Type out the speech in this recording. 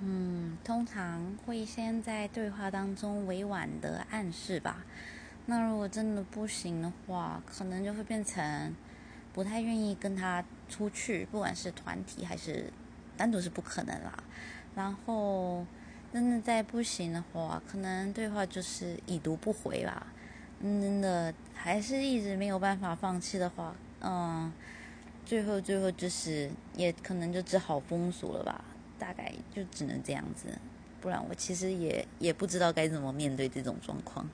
嗯，通常会先在对话当中委婉的暗示吧。那如果真的不行的话，可能就会变成不太愿意跟他出去，不管是团体还是单独是不可能啦。然后真的再不行的话，可能对话就是已读不回吧。真的还是一直没有办法放弃的话，嗯，最后最后就是也可能就只好封锁了吧。大概就只能这样子，不然我其实也也不知道该怎么面对这种状况。